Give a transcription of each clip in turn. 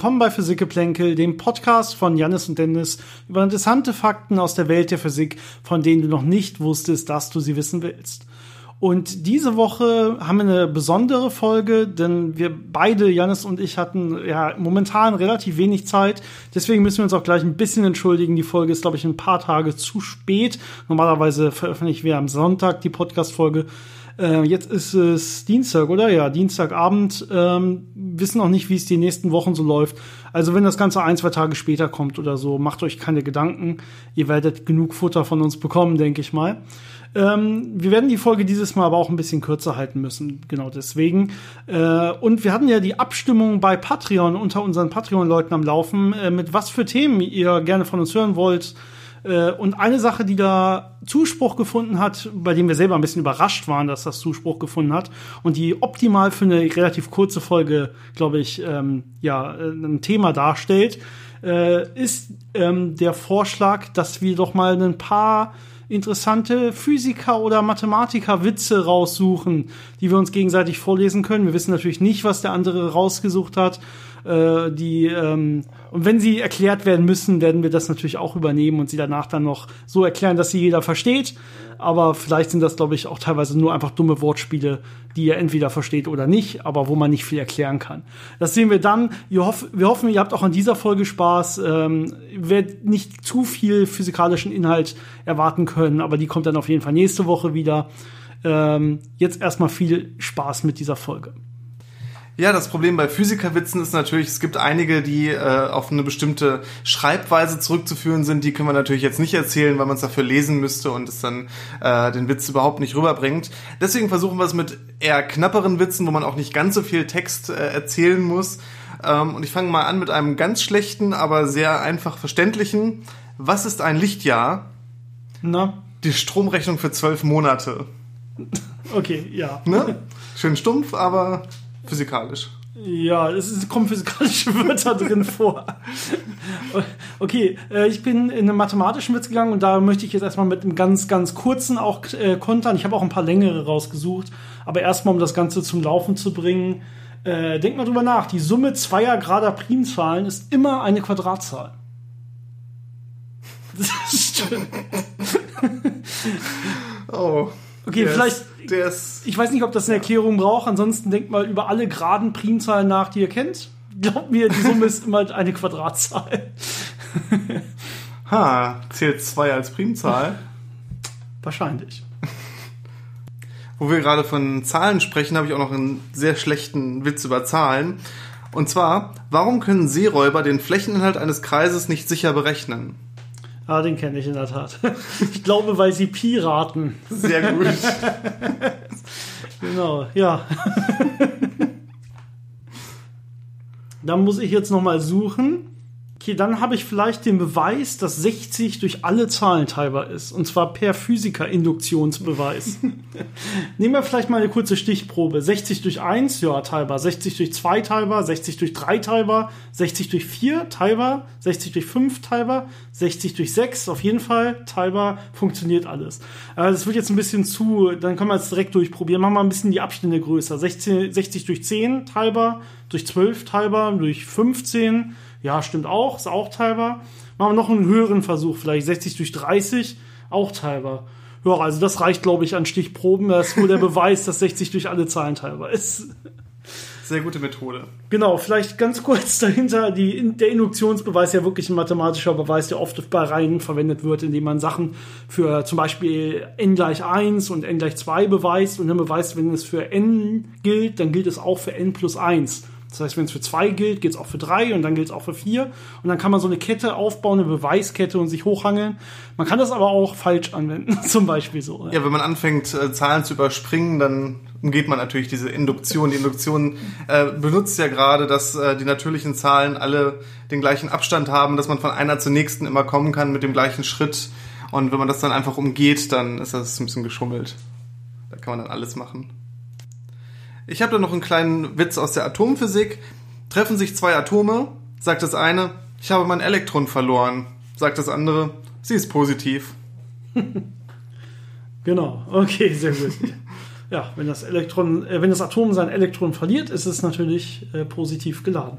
Willkommen bei Physikgeplänkel, dem Podcast von Jannis und Dennis über interessante Fakten aus der Welt der Physik, von denen du noch nicht wusstest, dass du sie wissen willst. Und diese Woche haben wir eine besondere Folge, denn wir beide, Jannis und ich, hatten ja momentan relativ wenig Zeit. Deswegen müssen wir uns auch gleich ein bisschen entschuldigen. Die Folge ist, glaube ich, ein paar Tage zu spät. Normalerweise veröffentlichen wir am Sonntag die Podcast-Folge. Äh, jetzt ist es Dienstag, oder? Ja, Dienstagabend. Ähm, wissen noch nicht, wie es die nächsten Wochen so läuft. Also wenn das Ganze ein, zwei Tage später kommt oder so, macht euch keine Gedanken. Ihr werdet genug Futter von uns bekommen, denke ich mal. Ähm, wir werden die Folge dieses Mal aber auch ein bisschen kürzer halten müssen, genau deswegen. Äh, und wir hatten ja die Abstimmung bei Patreon unter unseren Patreon-Leuten am Laufen, äh, mit was für Themen ihr gerne von uns hören wollt. Äh, und eine Sache, die da Zuspruch gefunden hat, bei dem wir selber ein bisschen überrascht waren, dass das Zuspruch gefunden hat und die optimal für eine relativ kurze Folge, glaube ich, ähm, ja, äh, ein Thema darstellt, äh, ist ähm, der Vorschlag, dass wir doch mal ein paar interessante Physiker oder Mathematiker Witze raussuchen, die wir uns gegenseitig vorlesen können. Wir wissen natürlich nicht, was der andere rausgesucht hat. Äh, die ähm, und wenn sie erklärt werden müssen, werden wir das natürlich auch übernehmen und sie danach dann noch so erklären, dass sie jeder versteht. Aber vielleicht sind das, glaube ich, auch teilweise nur einfach dumme Wortspiele, die ihr entweder versteht oder nicht, aber wo man nicht viel erklären kann. Das sehen wir dann. Wir, hoff wir hoffen, ihr habt auch an dieser Folge Spaß. Ähm, werdet nicht zu viel physikalischen Inhalt erwarten können, aber die kommt dann auf jeden Fall nächste Woche wieder. Ähm, jetzt erstmal viel Spaß mit dieser Folge. Ja, das Problem bei Physikerwitzen ist natürlich, es gibt einige, die äh, auf eine bestimmte Schreibweise zurückzuführen sind. Die können wir natürlich jetzt nicht erzählen, weil man es dafür lesen müsste und es dann äh, den Witz überhaupt nicht rüberbringt. Deswegen versuchen wir es mit eher knapperen Witzen, wo man auch nicht ganz so viel Text äh, erzählen muss. Ähm, und ich fange mal an mit einem ganz schlechten, aber sehr einfach verständlichen. Was ist ein Lichtjahr? Na? Die Stromrechnung für zwölf Monate. Okay, ja. Ne? Schön stumpf, aber physikalisch. Ja, es kommen physikalische Wörter drin vor. Okay, äh, ich bin in einen mathematischen Witz gegangen und da möchte ich jetzt erstmal mit einem ganz, ganz kurzen auch äh, kontern. Ich habe auch ein paar längere rausgesucht, aber erstmal, um das Ganze zum Laufen zu bringen, äh, denk mal drüber nach. Die Summe zweier gerader Primzahlen ist immer eine Quadratzahl. Das stimmt. oh. Okay, der vielleicht. Ist, der ist, ich weiß nicht, ob das eine Erklärung braucht. Ansonsten denkt mal über alle geraden Primzahlen nach, die ihr kennt. Glaubt mir, die Summe ist immer eine Quadratzahl. ha, zählt 2 als Primzahl? Wahrscheinlich. Wo wir gerade von Zahlen sprechen, habe ich auch noch einen sehr schlechten Witz über Zahlen. Und zwar, warum können Seeräuber den Flächeninhalt eines Kreises nicht sicher berechnen? Ah, den kenne ich in der Tat. Ich glaube, weil sie Piraten. Sehr gut. genau, ja. Dann muss ich jetzt noch mal suchen. Okay, dann habe ich vielleicht den Beweis, dass 60 durch alle Zahlen teilbar ist. Und zwar per Physiker-Induktionsbeweis. Nehmen wir vielleicht mal eine kurze Stichprobe. 60 durch 1, ja, teilbar. 60 durch 2 teilbar. 60 durch 3 teilbar. 60 durch 4 teilbar. 60 durch 5 teilbar. 60 durch 6 auf jeden Fall teilbar. Funktioniert alles. Aber das wird jetzt ein bisschen zu, dann können wir es direkt durchprobieren. Machen wir ein bisschen die Abstände größer. 60, 60 durch 10 teilbar. Durch 12 teilbar. Durch 15 ja, stimmt auch, ist auch teilbar. Machen wir noch einen höheren Versuch, vielleicht 60 durch 30, auch teilbar. Ja, also das reicht, glaube ich, an Stichproben. Das ist wohl der Beweis, dass 60 durch alle Zahlen teilbar ist. Sehr gute Methode. Genau, vielleicht ganz kurz dahinter, die, der Induktionsbeweis ist ja wirklich ein mathematischer Beweis, der oft bei Reihen verwendet wird, indem man Sachen für zum Beispiel n gleich 1 und n gleich 2 beweist und dann beweist, wenn es für n gilt, dann gilt es auch für n plus 1. Das heißt, wenn es für zwei gilt, gilt es auch für drei und dann gilt es auch für vier. Und dann kann man so eine Kette aufbauen, eine Beweiskette und sich hochhangeln. Man kann das aber auch falsch anwenden, zum Beispiel so. Ja, wenn man anfängt, äh, Zahlen zu überspringen, dann umgeht man natürlich diese Induktion. Die Induktion äh, benutzt ja gerade, dass äh, die natürlichen Zahlen alle den gleichen Abstand haben, dass man von einer zur nächsten immer kommen kann mit dem gleichen Schritt. Und wenn man das dann einfach umgeht, dann ist das ein bisschen geschummelt. Da kann man dann alles machen. Ich habe da noch einen kleinen Witz aus der Atomphysik. Treffen sich zwei Atome, sagt das eine, ich habe mein Elektron verloren, sagt das andere, sie ist positiv. genau, okay, sehr gut. ja, wenn das Elektron, äh, wenn das Atom sein Elektron verliert, ist es natürlich äh, positiv geladen.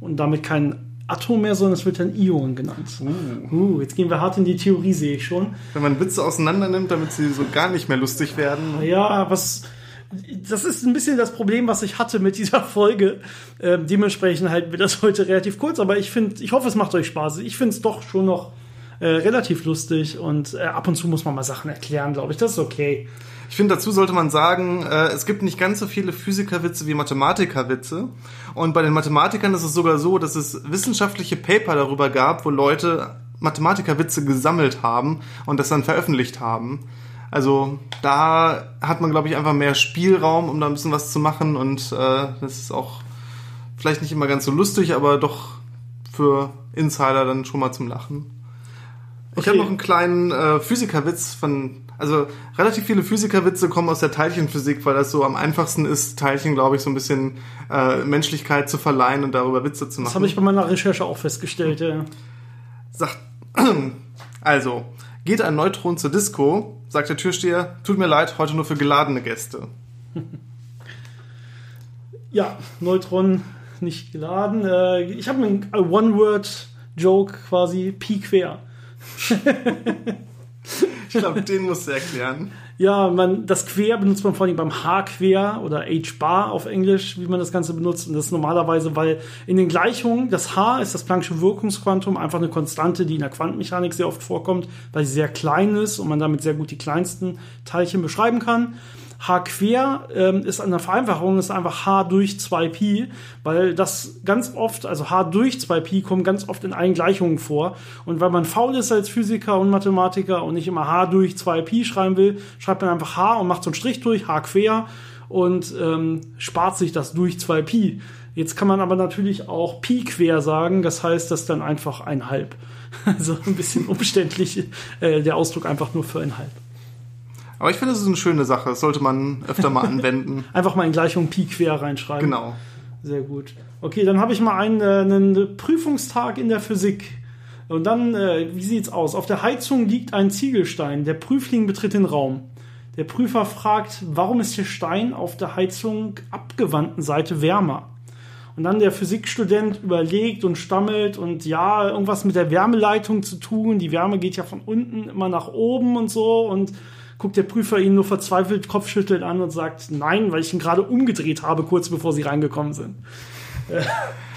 und damit kein Atom mehr, sondern es wird dann Ion genannt. Uh. uh. jetzt gehen wir hart in die Theorie, sehe ich schon. Wenn man Witze auseinander nimmt, damit sie so gar nicht mehr lustig werden. Ja, was das ist ein bisschen das Problem, was ich hatte mit dieser Folge. Ähm, dementsprechend halten wir das heute relativ kurz, aber ich finde, ich hoffe, es macht euch Spaß. Ich finde es doch schon noch äh, relativ lustig und äh, ab und zu muss man mal Sachen erklären, glaube ich. Das ist okay. Ich finde, dazu sollte man sagen, äh, es gibt nicht ganz so viele Physikerwitze wie Mathematikerwitze. Und bei den Mathematikern ist es sogar so, dass es wissenschaftliche Paper darüber gab, wo Leute Mathematikerwitze gesammelt haben und das dann veröffentlicht haben. Also da hat man, glaube ich, einfach mehr Spielraum, um da ein bisschen was zu machen. Und äh, das ist auch vielleicht nicht immer ganz so lustig, aber doch für Insider dann schon mal zum Lachen. Okay. Ich habe noch einen kleinen äh, Physikerwitz von, also relativ viele Physikerwitze kommen aus der Teilchenphysik, weil das so am einfachsten ist, Teilchen, glaube ich, so ein bisschen äh, Menschlichkeit zu verleihen und darüber Witze zu machen. Das habe ich bei meiner Recherche auch festgestellt, ja. Sagt, also, geht ein Neutron zur Disco, sagt der Türsteher, tut mir leid, heute nur für geladene Gäste. ja, Neutron nicht geladen. Äh, ich habe einen One-Word-Joke quasi, Pi quer. ich glaube, den musst du erklären. Ja, man, das Quer benutzt man vor allem beim H-Quer oder H-Bar auf Englisch, wie man das Ganze benutzt. Und das ist normalerweise, weil in den Gleichungen, das H ist das Planck'sche Wirkungsquantum, einfach eine Konstante, die in der Quantenmechanik sehr oft vorkommt, weil sie sehr klein ist und man damit sehr gut die kleinsten Teilchen beschreiben kann. H quer ähm, ist eine Vereinfachung, ist einfach H durch 2Pi, weil das ganz oft, also H durch 2Pi kommt ganz oft in allen Gleichungen vor. Und weil man faul ist als Physiker und Mathematiker und nicht immer H durch 2Pi schreiben will, schreibt man einfach H und macht so einen Strich durch, H quer und ähm, spart sich das durch 2Pi. Jetzt kann man aber natürlich auch Pi quer sagen, das heißt das dann einfach ein Halb. Also ein bisschen umständlich äh, der Ausdruck einfach nur für ein Halb. Aber ich finde, es ist eine schöne Sache. Das sollte man öfter mal anwenden. Einfach mal in Gleichung Pi quer reinschreiben. Genau. Sehr gut. Okay, dann habe ich mal einen, äh, einen Prüfungstag in der Physik. Und dann, äh, wie sieht's aus? Auf der Heizung liegt ein Ziegelstein. Der Prüfling betritt den Raum. Der Prüfer fragt, warum ist der Stein auf der Heizung abgewandten Seite wärmer? Und dann der Physikstudent überlegt und stammelt und ja, irgendwas mit der Wärmeleitung zu tun. Die Wärme geht ja von unten immer nach oben und so und guckt der Prüfer ihn nur verzweifelt kopfschüttelt an und sagt, nein, weil ich ihn gerade umgedreht habe, kurz bevor sie reingekommen sind.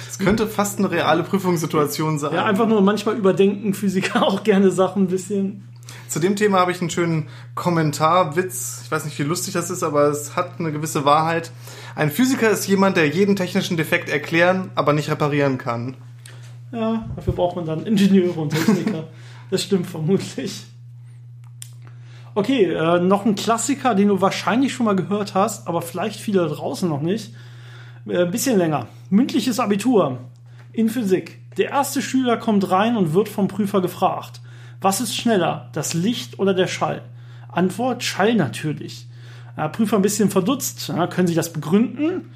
Es könnte fast eine reale Prüfungssituation sein. Ja, einfach nur manchmal überdenken Physiker auch gerne Sachen ein bisschen. Zu dem Thema habe ich einen schönen Kommentarwitz. Ich weiß nicht, wie lustig das ist, aber es hat eine gewisse Wahrheit. Ein Physiker ist jemand, der jeden technischen Defekt erklären, aber nicht reparieren kann. Ja, dafür braucht man dann Ingenieure und Techniker. das stimmt vermutlich. Okay, äh, noch ein Klassiker, den du wahrscheinlich schon mal gehört hast, aber vielleicht viele draußen noch nicht. Äh, bisschen länger. Mündliches Abitur in Physik. Der erste Schüler kommt rein und wird vom Prüfer gefragt. Was ist schneller, das Licht oder der Schall? Antwort, Schall natürlich. Äh, Prüfer ein bisschen verdutzt. Ja, können Sie das begründen?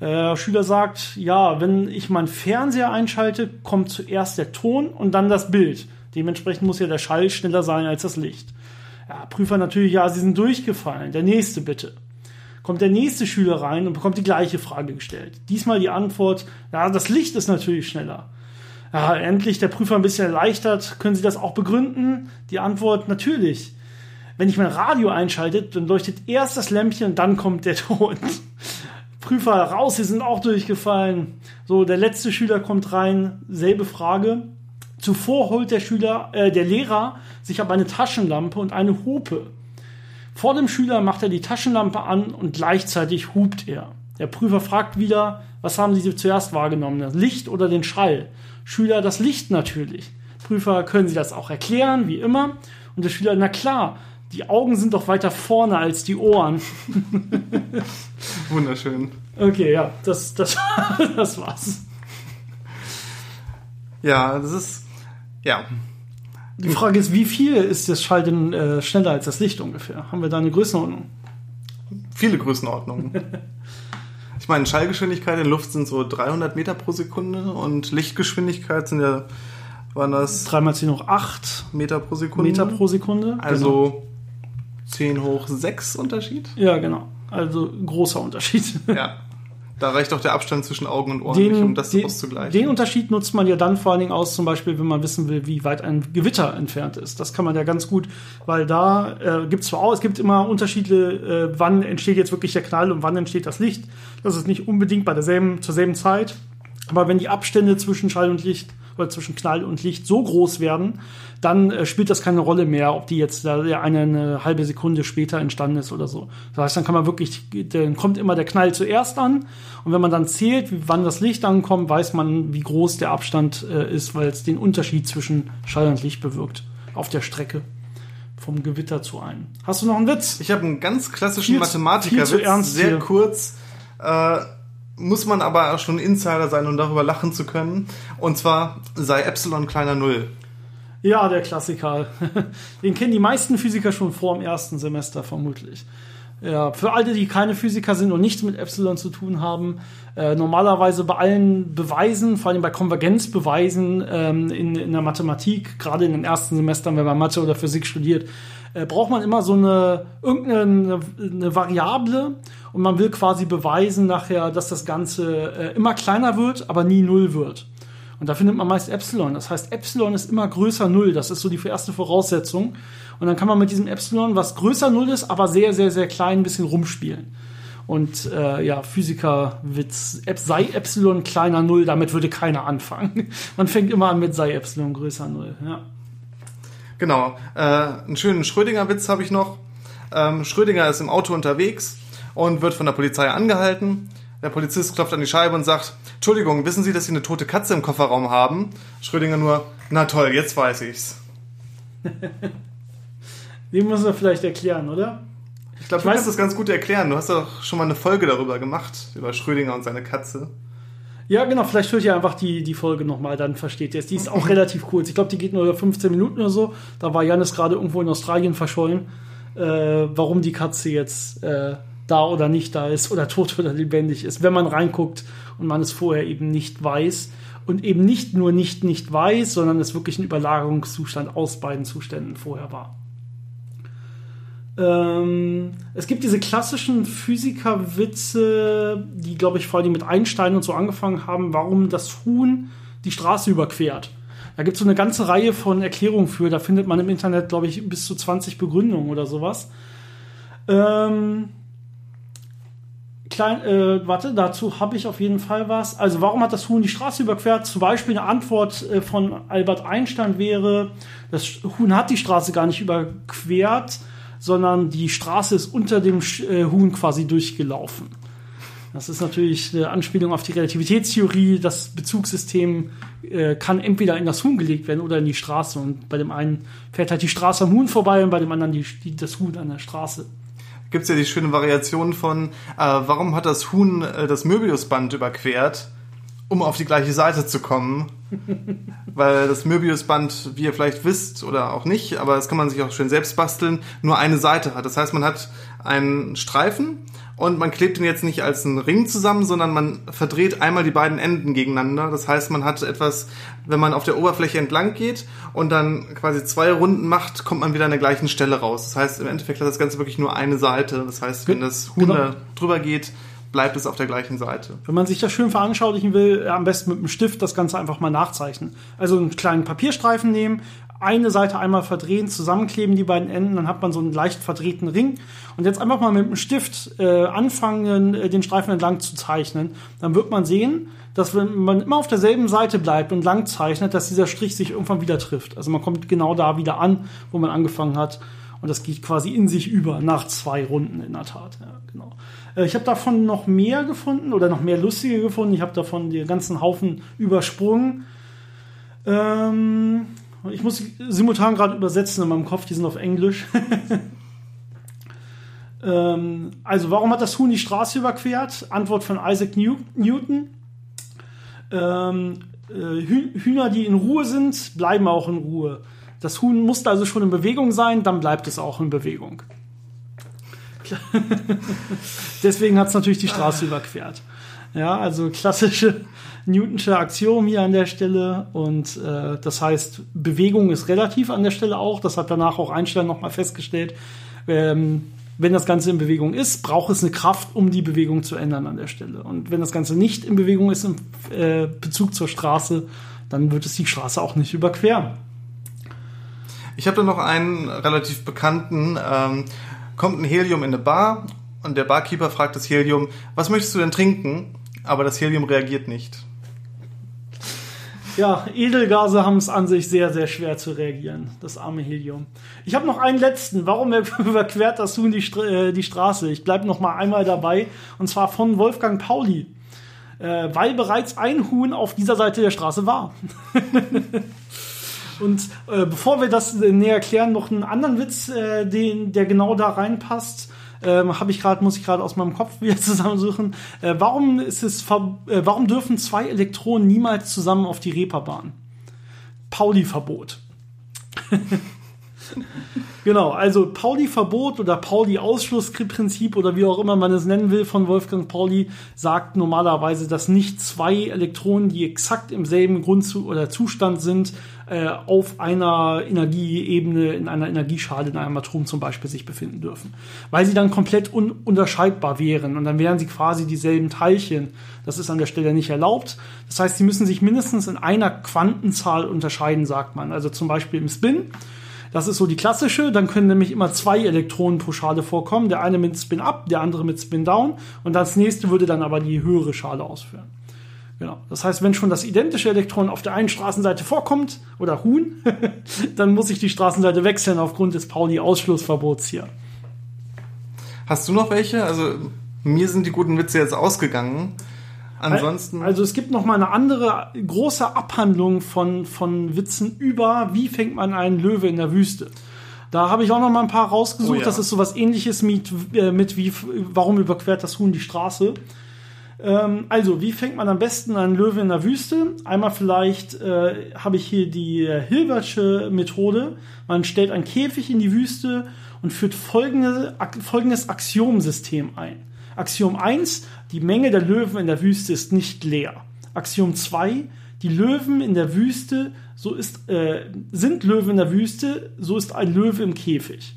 Äh, Schüler sagt, ja, wenn ich meinen Fernseher einschalte, kommt zuerst der Ton und dann das Bild. Dementsprechend muss ja der Schall schneller sein als das Licht. Ja, Prüfer natürlich, ja, sie sind durchgefallen. Der nächste bitte. Kommt der nächste Schüler rein und bekommt die gleiche Frage gestellt. Diesmal die Antwort, ja, das Licht ist natürlich schneller. Ja, endlich der Prüfer ein bisschen erleichtert. Können Sie das auch begründen? Die Antwort, natürlich. Wenn ich mein Radio einschalte, dann leuchtet erst das Lämpchen dann kommt der Ton. Prüfer raus, sie sind auch durchgefallen. So, der letzte Schüler kommt rein, selbe Frage. Zuvor holt der Schüler, äh, der Lehrer sich aber eine Taschenlampe und eine Hupe. Vor dem Schüler macht er die Taschenlampe an und gleichzeitig hupt er. Der Prüfer fragt wieder, was haben Sie zuerst wahrgenommen, das Licht oder den Schall? Schüler, das Licht natürlich. Prüfer, können Sie das auch erklären, wie immer? Und der Schüler, na klar, die Augen sind doch weiter vorne als die Ohren. Wunderschön. Okay, ja, das, das, das war's. Ja, das ist ja. Die Frage ist, wie viel ist das Schall denn äh, schneller als das Licht ungefähr? Haben wir da eine Größenordnung? Viele Größenordnungen. ich meine, Schallgeschwindigkeit in Luft sind so 300 Meter pro Sekunde und Lichtgeschwindigkeit sind ja, waren das? 3 mal 10 hoch 8 Meter pro Sekunde. Meter pro Sekunde. Also genau. 10 hoch 6 Unterschied? Ja, genau. Also großer Unterschied. ja. Da reicht auch der Abstand zwischen Augen und Ohren den, nicht, um das den, auszugleichen. Den Unterschied nutzt man ja dann vor allen Dingen aus, zum Beispiel, wenn man wissen will, wie weit ein Gewitter entfernt ist. Das kann man ja ganz gut, weil da äh, gibt es zwar auch, es gibt immer Unterschiede, äh, wann entsteht jetzt wirklich der Knall und wann entsteht das Licht. Das ist nicht unbedingt bei derselben, zur selben Zeit. Aber wenn die Abstände zwischen Schall und Licht oder zwischen Knall und Licht so groß werden, dann äh, spielt das keine Rolle mehr, ob die jetzt da eine, eine halbe Sekunde später entstanden ist oder so. Das heißt, dann kann man wirklich, dann kommt immer der Knall zuerst an und wenn man dann zählt, wie, wann das Licht ankommt, weiß man, wie groß der Abstand äh, ist, weil es den Unterschied zwischen Schall und Licht bewirkt auf der Strecke vom Gewitter zu einem. Hast du noch einen Witz? Ich habe einen ganz klassischen Mathematiker-Witz, sehr hier. kurz. Äh, muss man aber schon Insider sein, um darüber lachen zu können. Und zwar sei Epsilon kleiner Null. Ja, der Klassiker. Den kennen die meisten Physiker schon vor dem ersten Semester vermutlich. Ja, für alle, die keine Physiker sind und nichts mit Epsilon zu tun haben, äh, normalerweise bei allen Beweisen, vor allem bei Konvergenzbeweisen ähm, in, in der Mathematik, gerade in den ersten Semestern, wenn man Mathe oder Physik studiert, äh, braucht man immer so eine irgendeine eine Variable und man will quasi beweisen nachher, dass das Ganze äh, immer kleiner wird, aber nie null wird. Und da findet man meist Epsilon. Das heißt, Epsilon ist immer größer Null. Das ist so die erste Voraussetzung. Und dann kann man mit diesem Epsilon, was größer Null ist, aber sehr, sehr, sehr klein, ein bisschen rumspielen. Und äh, ja, Physikerwitz, sei Epsilon kleiner Null, damit würde keiner anfangen. Man fängt immer an mit sei Epsilon größer Null. Ja. Genau. Äh, einen schönen Schrödinger-Witz habe ich noch. Ähm, Schrödinger ist im Auto unterwegs und wird von der Polizei angehalten. Der Polizist klopft an die Scheibe und sagt, Entschuldigung, wissen Sie, dass Sie eine tote Katze im Kofferraum haben? Schrödinger nur, na toll, jetzt weiß ich's. Den muss man vielleicht erklären, oder? Ich glaube, du kannst das ganz gut erklären. Du hast doch schon mal eine Folge darüber gemacht, über Schrödinger und seine Katze. Ja, genau, vielleicht hört ihr einfach die, die Folge nochmal, dann versteht ihr es. Die ist auch relativ kurz. Ich glaube, die geht nur 15 Minuten oder so. Da war Janis gerade irgendwo in Australien verschollen. Äh, warum die Katze jetzt äh, da oder nicht da ist oder tot oder lebendig ist, wenn man reinguckt und man es vorher eben nicht weiß. Und eben nicht nur nicht nicht weiß, sondern es wirklich ein Überlagerungszustand aus beiden Zuständen vorher war. Ähm, es gibt diese klassischen Physikerwitze, die, glaube ich, vor allem mit Einstein und so angefangen haben, warum das Huhn die Straße überquert. Da gibt es so eine ganze Reihe von Erklärungen für. Da findet man im Internet, glaube ich, bis zu 20 Begründungen oder sowas. Ähm, klein, äh, warte, dazu habe ich auf jeden Fall was. Also, warum hat das Huhn die Straße überquert? Zum Beispiel eine Antwort äh, von Albert Einstein wäre, das Huhn hat die Straße gar nicht überquert, sondern die Straße ist unter dem äh, Huhn quasi durchgelaufen. Das ist natürlich eine Anspielung auf die Relativitätstheorie. Das Bezugssystem äh, kann entweder in das Huhn gelegt werden oder in die Straße. Und bei dem einen fährt halt die Straße am Huhn vorbei und bei dem anderen die, die das Huhn an der Straße. Gibt es ja die schöne Variation von, äh, warum hat das Huhn äh, das Möbiusband überquert? Um auf die gleiche Seite zu kommen. Weil das Möbiusband, wie ihr vielleicht wisst oder auch nicht, aber das kann man sich auch schön selbst basteln, nur eine Seite hat. Das heißt, man hat einen Streifen und man klebt ihn jetzt nicht als einen Ring zusammen, sondern man verdreht einmal die beiden Enden gegeneinander. Das heißt, man hat etwas, wenn man auf der Oberfläche entlang geht und dann quasi zwei Runden macht, kommt man wieder an der gleichen Stelle raus. Das heißt, im Endeffekt hat das Ganze wirklich nur eine Seite. Das heißt, wenn das Huhn genau. drüber geht, bleibt es auf der gleichen Seite. Wenn man sich das schön veranschaulichen will, am besten mit einem Stift das Ganze einfach mal nachzeichnen. Also einen kleinen Papierstreifen nehmen, eine Seite einmal verdrehen, zusammenkleben die beiden Enden, dann hat man so einen leicht verdrehten Ring. Und jetzt einfach mal mit einem Stift äh, anfangen, äh, den Streifen entlang zu zeichnen. Dann wird man sehen, dass wenn man immer auf derselben Seite bleibt und lang zeichnet, dass dieser Strich sich irgendwann wieder trifft. Also man kommt genau da wieder an, wo man angefangen hat. Und das geht quasi in sich über nach zwei Runden in der Tat. Ja, genau. Äh, ich habe davon noch mehr gefunden oder noch mehr lustige gefunden. Ich habe davon den ganzen Haufen übersprungen. Ähm, ich muss simultan gerade übersetzen in meinem Kopf, die sind auf Englisch. ähm, also, warum hat das Huhn die Straße überquert? Antwort von Isaac New Newton. Ähm, äh, Hühner, die in Ruhe sind, bleiben auch in Ruhe. Das Huhn muss also schon in Bewegung sein, dann bleibt es auch in Bewegung. Deswegen hat es natürlich die Straße überquert. Ja, also klassische Newtonsche Axiom hier an der Stelle. Und äh, das heißt, Bewegung ist relativ an der Stelle auch. Das hat danach auch Einstein nochmal festgestellt. Ähm, wenn das Ganze in Bewegung ist, braucht es eine Kraft, um die Bewegung zu ändern an der Stelle. Und wenn das Ganze nicht in Bewegung ist im äh, Bezug zur Straße, dann wird es die Straße auch nicht überqueren. Ich habe da noch einen relativ bekannten, ähm, kommt ein Helium in eine Bar und der Barkeeper fragt das Helium, was möchtest du denn trinken? Aber das Helium reagiert nicht. Ja, Edelgase haben es an sich sehr, sehr schwer zu reagieren. Das arme Helium. Ich habe noch einen letzten. Warum überquert das Huhn die, St äh, die Straße? Ich bleibe noch mal einmal dabei. Und zwar von Wolfgang Pauli. Äh, weil bereits ein Huhn auf dieser Seite der Straße war. Und äh, bevor wir das näher erklären, noch einen anderen Witz, äh, den, der genau da reinpasst ähm, habe ich gerade, muss ich gerade aus meinem Kopf wieder zusammensuchen. Äh, warum ist es, äh, warum dürfen zwei Elektronen niemals zusammen auf die Reeperbahn? Pauli-Verbot. genau, also Pauli-Verbot oder Pauli-Ausschlussprinzip oder wie auch immer man es nennen will von Wolfgang Pauli sagt normalerweise, dass nicht zwei Elektronen, die exakt im selben Grund oder Zustand sind, äh, auf einer Energieebene, in einer Energieschale, in einem Atom zum Beispiel sich befinden dürfen. Weil sie dann komplett ununterscheidbar wären und dann wären sie quasi dieselben Teilchen. Das ist an der Stelle nicht erlaubt. Das heißt, sie müssen sich mindestens in einer Quantenzahl unterscheiden, sagt man. Also zum Beispiel im Spin. Das ist so die klassische. Dann können nämlich immer zwei Elektronen pro Schale vorkommen. Der eine mit Spin up, der andere mit Spin down. Und das nächste würde dann aber die höhere Schale ausführen. Genau. Das heißt, wenn schon das identische Elektron auf der einen Straßenseite vorkommt, oder Huhn, dann muss ich die Straßenseite wechseln aufgrund des Pauli-Ausschlussverbots hier. Hast du noch welche? Also, mir sind die guten Witze jetzt ausgegangen. Ansonsten. Also es gibt noch mal eine andere große Abhandlung von, von Witzen über, wie fängt man einen Löwe in der Wüste. Da habe ich auch noch mal ein paar rausgesucht. Oh ja. Das ist so was ähnliches mit, äh, mit wie, warum überquert das Huhn die Straße. Ähm, also, wie fängt man am besten einen Löwe in der Wüste? Einmal vielleicht äh, habe ich hier die Hilbertsche Methode. Man stellt einen Käfig in die Wüste und führt folgende, folgendes Axiomsystem ein. Axiom 1, die Menge der Löwen in der Wüste ist nicht leer. Axiom 2, die Löwen in der Wüste, so ist, äh, sind Löwen in der Wüste, so ist ein Löwe im Käfig.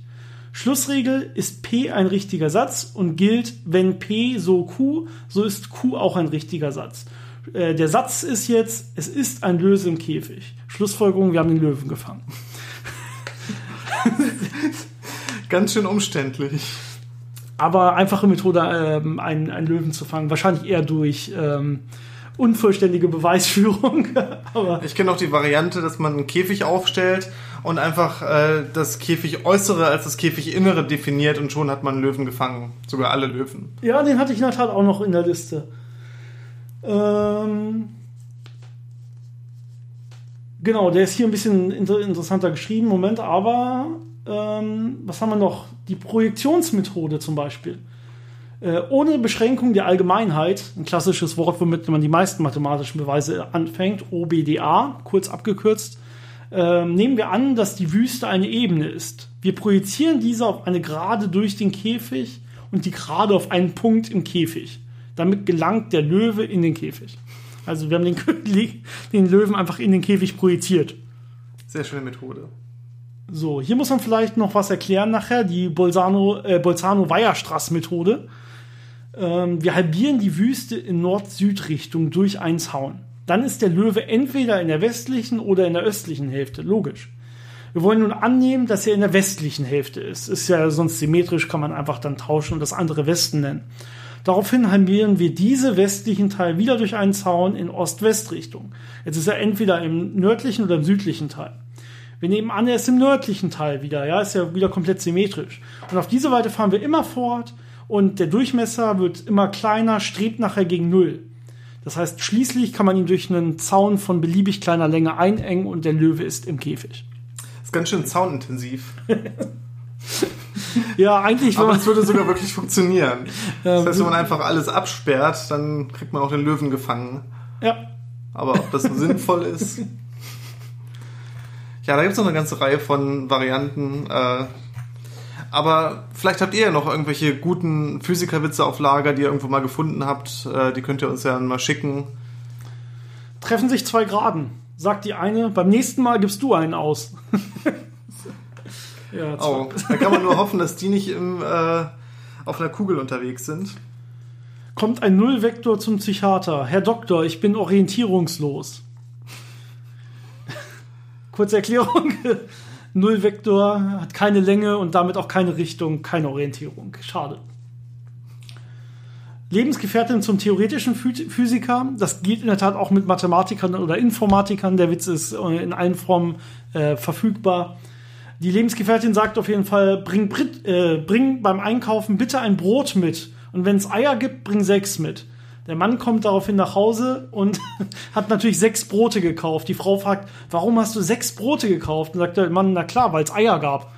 Schlussregel ist P ein richtiger Satz und gilt, wenn P so Q, so ist Q auch ein richtiger Satz. Äh, der Satz ist jetzt, es ist ein Löwe im Käfig. Schlussfolgerung, wir haben den Löwen gefangen. Ganz schön umständlich. Aber einfache Methode, ähm, einen, einen Löwen zu fangen. Wahrscheinlich eher durch ähm, unvollständige Beweisführung. Ich kenne auch die Variante, dass man einen Käfig aufstellt und einfach äh, das Käfig äußere als das Käfig innere definiert und schon hat man Löwen gefangen. Sogar alle Löwen. Ja, den hatte ich in der Tat auch noch in der Liste. Ähm genau, der ist hier ein bisschen inter interessanter geschrieben. Moment, aber ähm, was haben wir noch? Die Projektionsmethode zum Beispiel. Äh, ohne Beschränkung der Allgemeinheit, ein klassisches Wort, womit man die meisten mathematischen Beweise anfängt, OBDA, kurz abgekürzt, äh, nehmen wir an, dass die Wüste eine Ebene ist. Wir projizieren diese auf eine Gerade durch den Käfig und die Gerade auf einen Punkt im Käfig. Damit gelangt der Löwe in den Käfig. Also wir haben den, den Löwen einfach in den Käfig projiziert. Sehr schöne Methode. So, hier muss man vielleicht noch was erklären nachher, die Bolzano, äh, Bolzano-Weierstrass-Methode. Ähm, wir halbieren die Wüste in Nord-Süd-Richtung durch einen Zaun. Dann ist der Löwe entweder in der westlichen oder in der östlichen Hälfte. Logisch. Wir wollen nun annehmen, dass er in der westlichen Hälfte ist. Ist ja sonst symmetrisch, kann man einfach dann tauschen und das andere Westen nennen. Daraufhin halbieren wir diese westlichen Teil wieder durch einen Zaun in Ost-West-Richtung. Jetzt ist er entweder im nördlichen oder im südlichen Teil. Wir nehmen an, er ist im nördlichen Teil wieder, ja, ist ja wieder komplett symmetrisch. Und auf diese Weise fahren wir immer fort und der Durchmesser wird immer kleiner, strebt nachher gegen Null. Das heißt, schließlich kann man ihn durch einen Zaun von beliebig kleiner Länge einengen und der Löwe ist im Käfig. Das ist ganz schön zaunintensiv. ja, eigentlich. Aber es würde sogar wirklich funktionieren. Das heißt, wenn man einfach alles absperrt, dann kriegt man auch den Löwen gefangen. Ja. Aber ob das so sinnvoll ist. Ja, da gibt es noch eine ganze Reihe von Varianten. Äh, aber vielleicht habt ihr ja noch irgendwelche guten Physikerwitze auf Lager, die ihr irgendwo mal gefunden habt. Äh, die könnt ihr uns ja mal schicken. Treffen sich zwei Graden. Sagt die eine, beim nächsten Mal gibst du einen aus. Ja, oh, da kann man nur hoffen, dass die nicht im, äh, auf einer Kugel unterwegs sind. Kommt ein Nullvektor zum Psychiater. Herr Doktor, ich bin orientierungslos. Kurze Erklärung. Nullvektor hat keine Länge und damit auch keine Richtung, keine Orientierung. Schade. Lebensgefährtin zum theoretischen Physiker. Das gilt in der Tat auch mit Mathematikern oder Informatikern. Der Witz ist äh, in allen Formen äh, verfügbar. Die Lebensgefährtin sagt auf jeden Fall, bring, äh, bring beim Einkaufen bitte ein Brot mit. Und wenn es Eier gibt, bring sechs mit. Der Mann kommt daraufhin nach Hause und hat natürlich sechs Brote gekauft. Die Frau fragt, warum hast du sechs Brote gekauft? Und sagt der Mann, na klar, weil es Eier gab.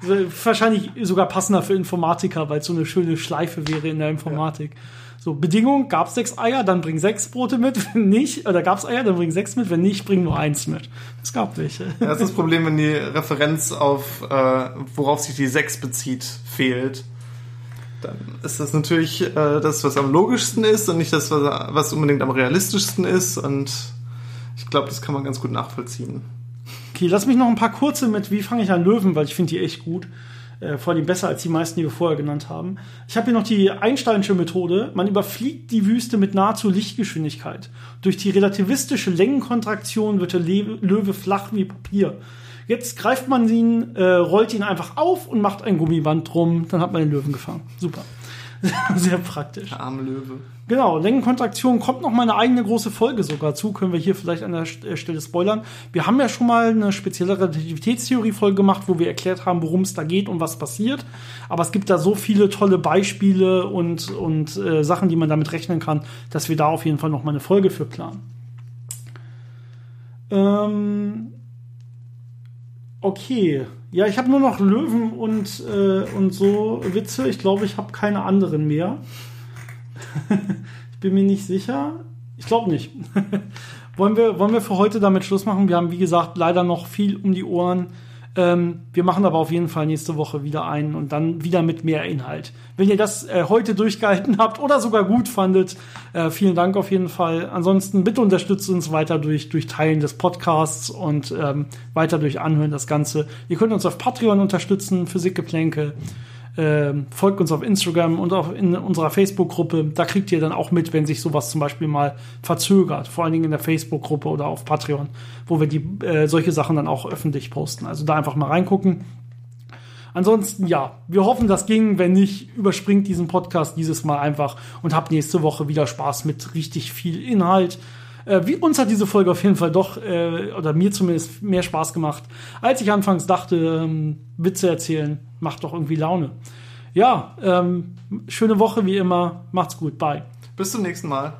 Wahrscheinlich sogar passender für Informatiker, weil es so eine schöne Schleife wäre in der Informatik. Ja. So, Bedingung, gab es sechs Eier, dann bring sechs Brote mit. Wenn nicht, oder gab es Eier, dann bring sechs mit. Wenn nicht, bring nur eins mit. Es gab welche. Ja, das ist das Problem, wenn die Referenz auf, äh, worauf sich die sechs bezieht, fehlt. Dann ist das natürlich äh, das, was am logischsten ist und nicht das, was, was unbedingt am realistischsten ist. Und ich glaube, das kann man ganz gut nachvollziehen. Okay, lass mich noch ein paar kurze mit Wie fange ich an Löwen, weil ich finde die echt gut. Äh, vor allem besser als die meisten, die wir vorher genannt haben. Ich habe hier noch die Einsteinsche Methode. Man überfliegt die Wüste mit nahezu Lichtgeschwindigkeit. Durch die relativistische Längenkontraktion wird der Löwe flach wie Papier. Jetzt greift man ihn, äh, rollt ihn einfach auf und macht ein Gummiband drum. Dann hat man den Löwen gefangen. Super. Sehr praktisch. Der arme Löwe. Genau, Längenkontraktion kommt noch mal eine eigene große Folge sogar zu. Können wir hier vielleicht an der äh, Stelle spoilern. Wir haben ja schon mal eine spezielle Relativitätstheorie-Folge gemacht, wo wir erklärt haben, worum es da geht und was passiert. Aber es gibt da so viele tolle Beispiele und, und äh, Sachen, die man damit rechnen kann, dass wir da auf jeden Fall noch mal eine Folge für planen. Ähm, okay. Ja, ich habe nur noch Löwen und, äh, und so Witze. Ich glaube, ich habe keine anderen mehr. ich bin mir nicht sicher. Ich glaube nicht. wollen, wir, wollen wir für heute damit Schluss machen? Wir haben, wie gesagt, leider noch viel um die Ohren. Ähm, wir machen aber auf jeden Fall nächste Woche wieder einen und dann wieder mit mehr Inhalt. Wenn ihr das äh, heute durchgehalten habt oder sogar gut fandet, äh, vielen Dank auf jeden Fall. Ansonsten bitte unterstützt uns weiter durch, durch Teilen des Podcasts und ähm, weiter durch Anhören das Ganze. Ihr könnt uns auf Patreon unterstützen, Physikgeplänke. Ähm, folgt uns auf Instagram und auch in unserer Facebook-Gruppe. Da kriegt ihr dann auch mit, wenn sich sowas zum Beispiel mal verzögert. Vor allen Dingen in der Facebook-Gruppe oder auf Patreon, wo wir die äh, solche Sachen dann auch öffentlich posten. Also da einfach mal reingucken. Ansonsten, ja, wir hoffen, das ging. Wenn nicht, überspringt diesen Podcast dieses Mal einfach und habt nächste Woche wieder Spaß mit richtig viel Inhalt. Äh, wie, uns hat diese Folge auf jeden Fall doch, äh, oder mir zumindest, mehr Spaß gemacht, als ich anfangs dachte, ähm, Witze erzählen macht doch irgendwie Laune. Ja, ähm, schöne Woche wie immer. Macht's gut. Bye. Bis zum nächsten Mal.